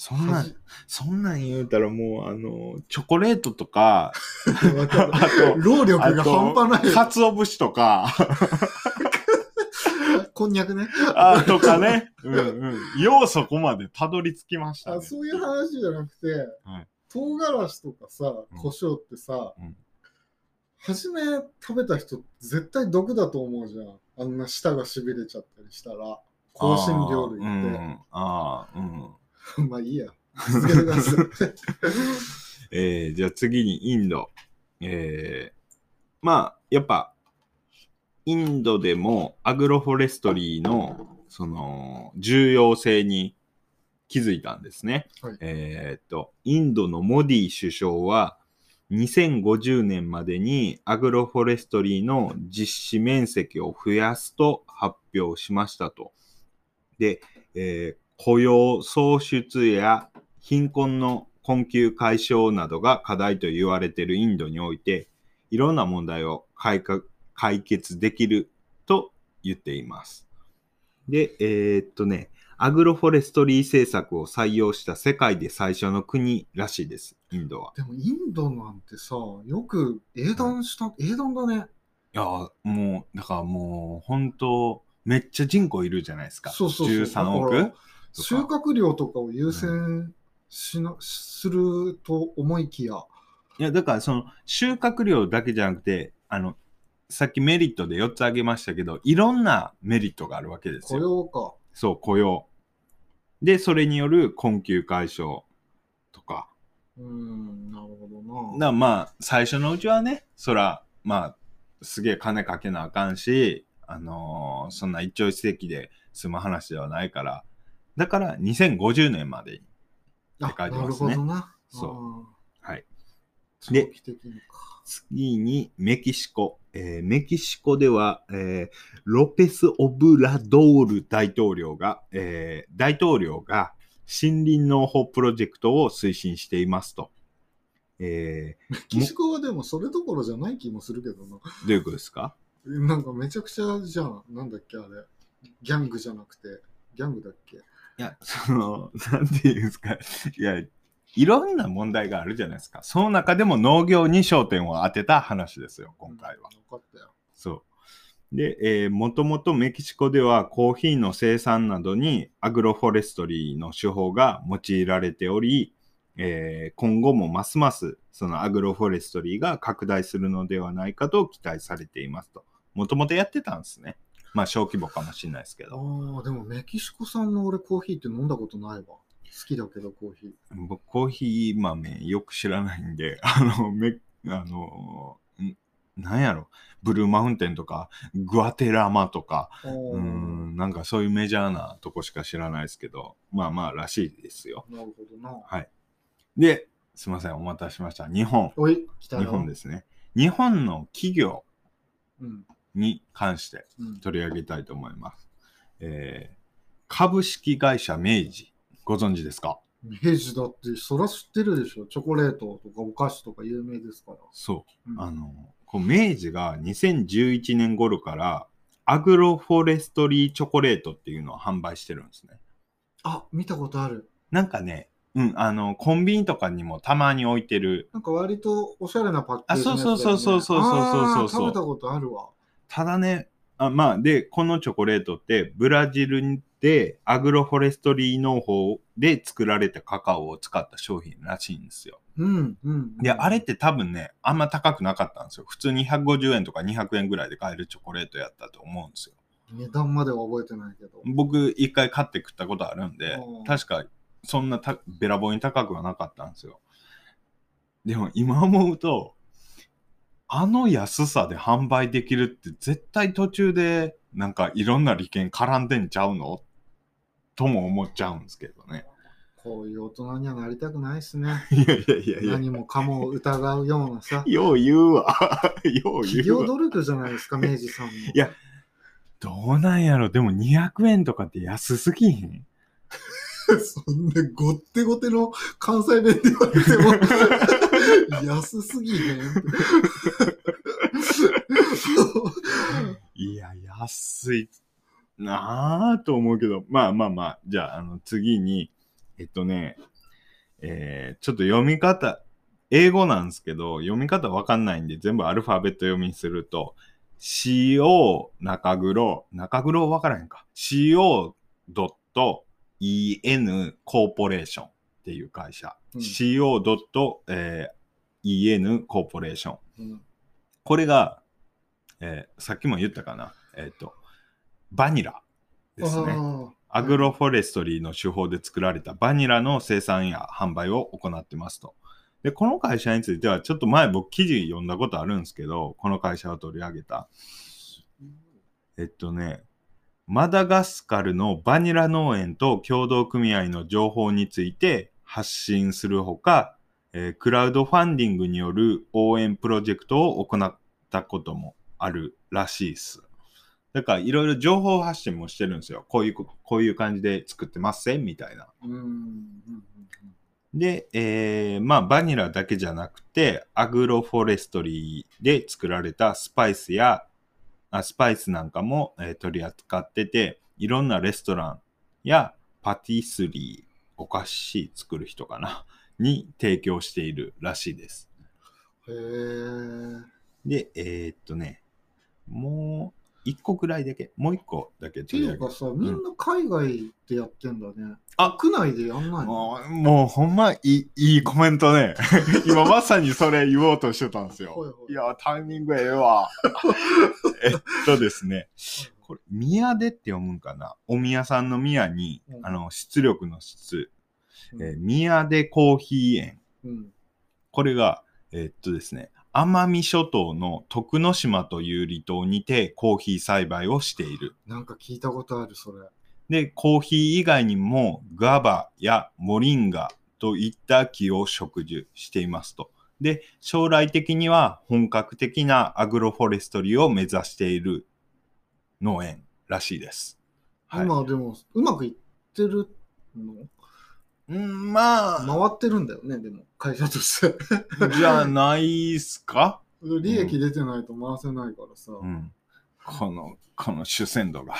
そんなそんなん言うたらもう、あの、チョコレートとか、あと、労力が半端ない。鰹節とか、こんにゃくね。あとかね、うんうん。ようそこまでたどり着きましたね。あそういう話じゃなくて、はい唐辛子とかさ、うん胡椒ってさ、うん初め食べた人絶対毒だと思うじゃん。あんな舌がしびれちゃったりしたら。香辛料類っん、あーうん。て。まあいいや。続けてください えー、じゃあ次にインド。えー、まあ、やっぱ、インドでもアグロフォレストリーの、その、重要性に気づいたんですね。はいえーっと、インドのモディ首相は、2050年までにアグロフォレストリーの実施面積を増やすと発表しましたと。で、えー雇用創出や貧困の困窮解消などが課題と言われているインドにおいて、いろんな問題を解か解決できると言っています。で、えーっとね、アグロフォレストリー政策を採用した世界で最初の国らしいです、インドは。でもインドなんてさ、よく英断した、英断だね。いや、もう、だからもう、本当めっちゃ人口いるじゃないですか。そうそうそう13だ億収穫量とかを優先しな、すると思いきや、いや、だからその収穫量だけじゃなくて、あの、さっきメリットで4つ挙げましたけど、いろんなメリットがあるわけです雇よ。用か。そう、雇用。で、それによる困窮解消とか。うーん、なるほどな。らまあ、最初のうちはね、そら、まあ、すげえ金かけなあかんし、あのーそんな一朝一夕で済む話ではないから、だから2050年までって書いてなるますねほどな。そうはい。で。次にメキシコ。えーメキシコでは、えーロペス・オブラドール大統領が、えー大統領が森林農法プロジェクトを推進していますと。えメキシコはでもそれどころじゃない気もするけどな。ーどういうことですか？なんかめちゃくちゃじゃん。なんだっけあれ。ギャングじゃなくて。ギャングだっけ？いや、その、なんていうんですか。いや、いろんな問題があるじゃないですか。その中でも農業に焦点を当てた話ですよ、今回は。分かったよ。そう。で、えー、もともとメキシコではコーヒーの生産などにアグロフォレストリーの手法が用いられており、えー今後もますますそのアグロフォレストリーが拡大するのではないかと期待されていますと。もともとやってたんですね。まあ小規模かもしれないですけど。ああ、でもメキシコ産の俺コーヒーって飲んだことないわ。好きだけどコーヒー。僕コーヒー豆よく知らないんで、あの、め、あの、んなんやろ、ブルーマウンテンとか、グアテラマとか、あうーん、なんかそういうメジャーなとこしか知らないですけど、まあまあらしいですよ。なるほどな。はい。で、すいません、お待たせしました。日本。おい、来たよ。日本ですね。日本の企業うん。に関してうん。取り上げたいと思います。えー株式会社明治、ご存知ですか？明治だって、そら知ってるでしょ。チョコレートとかお菓子とか有名ですから。そう。うんあの、こう明治が2011年頃からアグロフォレストリーチョコレートっていうのを販売してるんですね。あ、見たことある。なんかね、うん、あの、コンビニとかにもたまに置いてる。なんか割とおしゃれなパッケージね、あそうそうそうそうそうそうそうあー食べたことあるわ。ただね、あまあ、で、このチョコレートって、ブラジルでアグロフォレストリー農法で作られたカカオを使った商品らしいんですよ。うん、うん。で、あれって多分ね、あんま高くなかったんですよ。普通に150円とか200円ぐらいで買えるチョコレートやったと思うんですよ。値段までは覚えてないけど。僕、一回買って食ったことあるんでうん、確かそんなたべらぼうに高くはなかったんですよ。でも今思うと、あの安さで販売できるって絶対途中でなんかいろんな利権絡んでんちゃうの？とも思っちゃうんですけどね。こういう大人にはなりたくないっすね。いやいやいやいや。何もかもを疑うようなさ。よう言うわ。よう企言うわ。業努力じゃないですか、明治さんも。いやどうなんやろでも200円とかって安すぎへん？そんなごってごての関西弁で言われても 安すぎへん。いや、安いなぁと思うけど、まあまあまあ、じゃあ、あの、次に、えっとね、えーちょっと読み方、英語なんですけど、読み方わかんないんで、全部アルファベット読みにすると、CO 中黒、中黒わからへんか。CO.en コーポレーションっていう会社。うん CO.en コーポレーション。うんこれが、えーさっきも言ったかな。えっ、と、バニラですね。あアグロフォレストリーの手法で作られたバニラの生産や販売を行ってますと。で、この会社については、ちょっと前僕記事読んだことあるんですけど、この会社を取り上げた。えっとね、マダガスカルのバニラ農園と協同組合の情報について発信するほか、えークラウドファンディングによる応援プロジェクトを行ったこともあるらしいです。だからいろいろ情報発信もしてるんですよ。こういうこ、こういう感じで作ってますせみたいな。で、えーまあバニラだけじゃなくて、アグロフォレストリーで作られたスパイスや、あスパイスなんかも、えー取り扱ってて、いろんなレストランやパティスリー、お菓子作る人かな、に提供しているらしいです。へえ。で、えーっとね、もう一個くらいだけもう一個だけっていうかさ、みんな海外でやってんだね。あ。国内でやんないの？もうもうほんまいいいいコメントね。今まさにそれ言おうとしてたんですよ。はいはい。いやタイミングええわ。えっとですねこれ宮出って読むんかな？お宮さんの宮に、うん。あの出力の質、うんえー宮出コーヒー園うん。これがえっとですね奄美諸島の徳之島という離島にてコーヒー栽培をしているなんか聞いたことある、それ。で、コーヒー以外にもガバやモリンガといった木を植樹していますと。で、将来的には本格的なアグロフォレストリーを目指している農園らしいです。はい。今でも、うまくいってるの？うん、まあ、回ってるんだよね、でも、会社として。じゃないっすか？利益出てないと回せないからさ。うん。この、この主戦度が。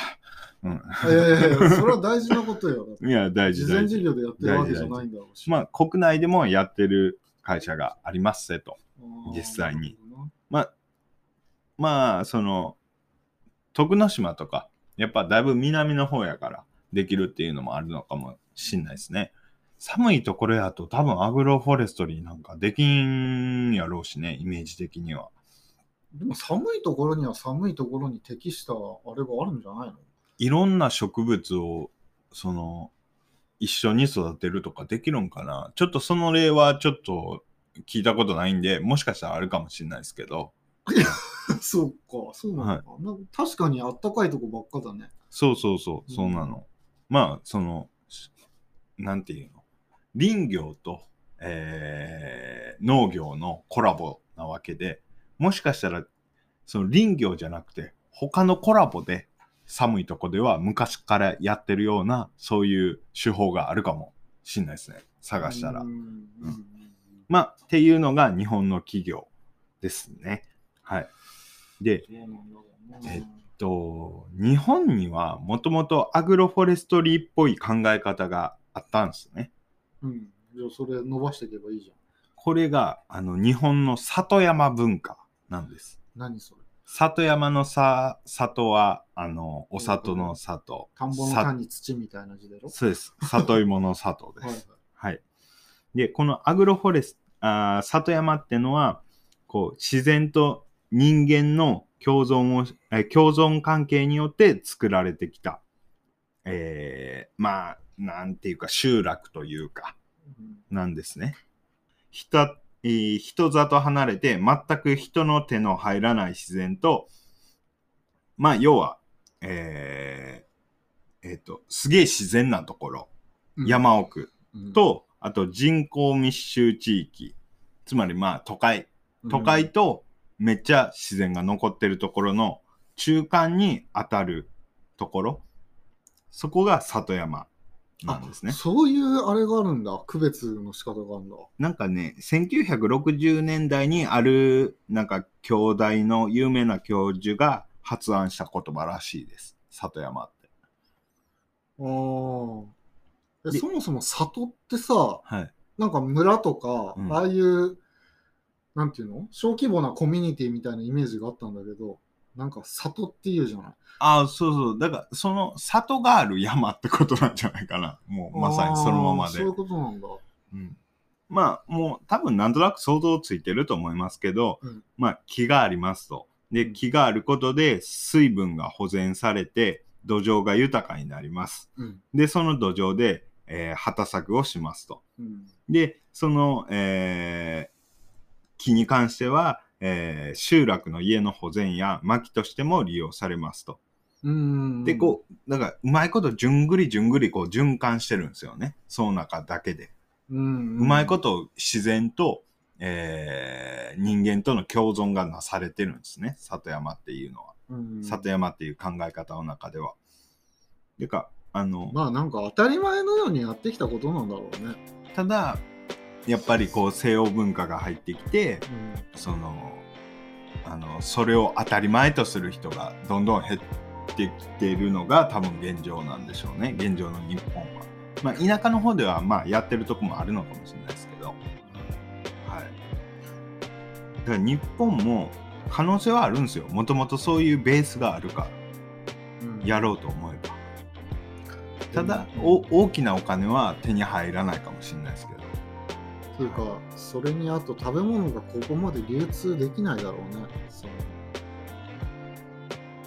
うん。いやいやいや、それは大事なことよ。いや、大事事前大事。事業でやってるわけじゃないんだろうし。まあ、国内でもやってる会社がありますせと。実際に。まあ、まあ、その、徳之島とか、やっぱだいぶ南の方やからできるっていうのもあるのかもしんないですね。寒いところやと多分アグロフォレストリーなんかできんやろうしね、イメージ的には。でも寒いところには寒いところに適したあれがあるんじゃないの？いろんな植物を、その、一緒に育てるとかできるんかな。ちょっとその例はちょっと聞いたことないんで、もしかしたらあるかもしれないですけど、そうか、そうなのか、なんか確かにあったかいとこばっかだね。そうそうそう、そうなの。まあ、その、しなんていうの、林業と、えー農業のコラボなわけで、もしかしたら、その林業じゃなくて、他のコラボで寒いとこでは昔からやってるような、そういう手法があるかもしんないですね。探したらう。んうんまあ、っていうのが日本の企業ですね。はい。で、えっと、日本にはもともとアグロフォレストリーっぽい考え方があったんですね。うん。じゃあそれ伸ばしていけばいいじゃん。これがあの日本の里山文化なんです。何それ？里山のさ里はあのお里の里。田んぼのさ田に土みたいな字だろ？そうです。里芋の里ではいはいす。。はい。で、このアグロフォレスあー里山ってのは、こう、自然と人間の共存を、えー共存関係によって作られてきた、えー、まあ、なんていうか、集落というか、うんなんですね。人、えー人里離れて、全く人の手の入らない自然と、まあ、要は、えー、えっ、と、すげえ自然なところ、山奥、うんと、あと人口密集地域。つまりまあ都会。都会とめっちゃ自然が残ってるところの中間に当たるところ。そこが里山なんですねあ。そういうあれがあるんだ。区別の仕方があるんだ。なんかね、1960年代にある、なんか兄弟の有名な教授が発案した言葉らしいです。里山って。ああ。そもそも里ってさ、はい。なんか村とか、うんああいう、なんていうの？小規模なコミュニティみたいなイメージがあったんだけど、なんか里っていうじゃないああ、そうそう。だから、その里がある山ってことなんじゃないかな。もうまさにそのままでそういう。ことなんだ。うんまあ、もう多分なんとなく想像ついてると思いますけど、うんまあ、木がありますと。で、木があることで水分が保全されて、土壌が豊かになります。うん。で、その土壌で、えー畑作をしますと。うん。で、その、えー木に関しては、えー集落の家の保全や薪としても利用されますと。うん。で、こう、だから、うまいことじゅんぐりじゅんぐりこう循環してるんですよね。その中だけで。う、うん。うまいこと自然と、えー人間との共存がなされてるんですね。里山っていうのは。うん、里山っていう考え方の中では。てか、あの、まあなんか当たり前のようにやってきたことなんだろうね。ただ、やっぱりこう西欧文化が入ってきて、うん。その、あの、それを当たり前とする人がどんどん減ってきているのが多分現状なんでしょうね。現状の日本は。まあ、田舎の方ではまあやってるとこもあるのかもしれないですけど。はい。だから日本も、可能性はあるんですよもともとそういうベースがあるからうんやろうと思えばただ、うんお大きなお金は手に入らないかもしれないですけどというかそれにあと食べ物がここまで流通できないだろうね。その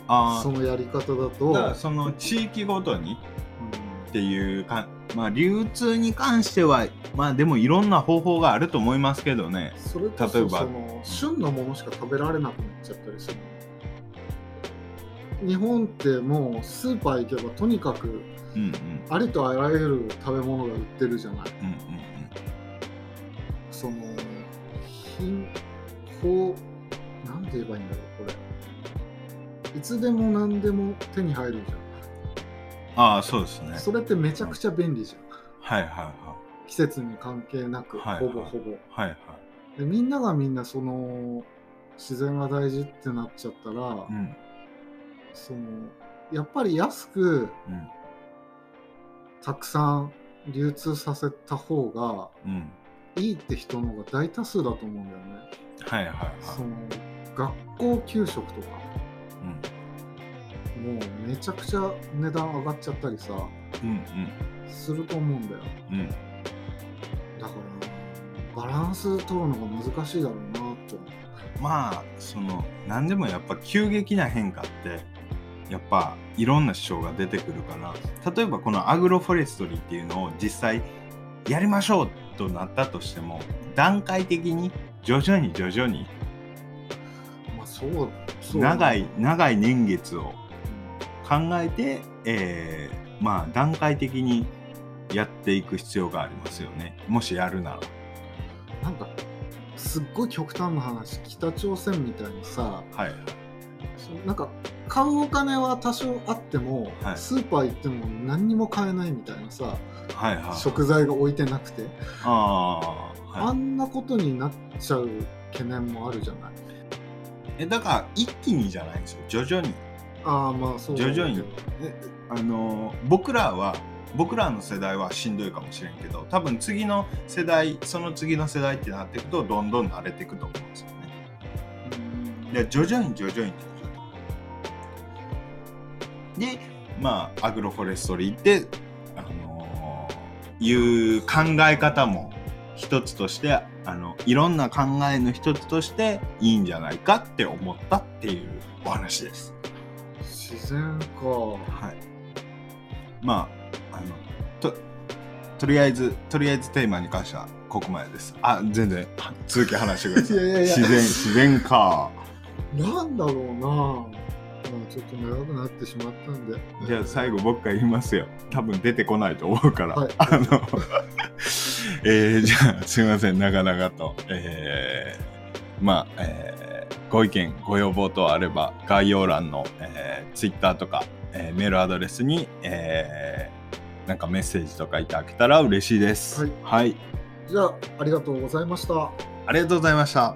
あそのやり方だと。だその地域ごとにうん。っていうかまあ流通に関してはまあでもいろんな方法があると思いますけどね。それこ例えば。そその旬のものしか食べられなくなっちゃったりする日本ってもうスーパー行けばとにかくありとあらゆる食べ物が売ってるじゃない。うんうんその品法なんて言えばいいんだろうこれ。いつでも何でも手に入るじああそうですね。ゃんそれってめちゃくちゃ便利じゃん。はいはいは季節に関係なく、はいほぼほぼ。いはいはい。でみんながみんなその自然が大事ってなっちゃったら、うん。そのやっぱり安くうん。たくさん流通させた方がうんいいって人の方が大多数だと思うんだよね。はいはいはいその学校給食とかうんもうめちゃくちゃ値段上がっちゃったりさうんすると思うんだよ。うんうんだからバランス取るのが難しいだろうなって。まあその何でもやっぱ急激な変化ってやっぱいろんな主張が出てくるから例えばこのアグロフォレストリーっていうのを実際やりましょうとなったとしても段階的に徐々に徐々にまあそうそう長い長い年月をうん考えて、えーまあ段階的にやっていく必要がありますよね。もしやるなら。なんかすっごい極端な話北朝鮮みたいにさはい。そなんか買うお金は多少あっても、はい。スーパー行っても何にも買えないみたいなさ、はいはい。食材が置いてなくて、ああ、はい。あんなことになっちゃう懸念もあるじゃない。えだから一気にじゃないんですよ。徐々に。ああまあそう徐々に。えあのー僕らは僕らの世代はしんどいかもしれんけど多分次の世代その次の世代ってなっていくとどんどん慣れていくと思うんですよね。うん。で徐々に徐々に。でまあアグロフォレストリーってあのーいう考え方も一つとしてあのいろんな考えの一つとしていいんじゃないかって思ったっていうお話です。自然かはい。まあ、あの、と、とりあえず、とりあえずテーマに関してはここまでです。あ、全然、は続き話してください。いやいやいや自然、自然か。なんだろうなまあちょっと長くなってしまったんでじゃあ最後僕が言いますよ。多分出てこないと思うから。はいあの、えー、じゃあすいません、長々と。えー、まあ、えーご意見、ご要望等あれば概要欄の、えー、Twitter とか、えーメールアドレスに、えーなんかメッセージとかいただけたら嬉しいです。はいはい。じゃあありがとうございましたありがとうございました。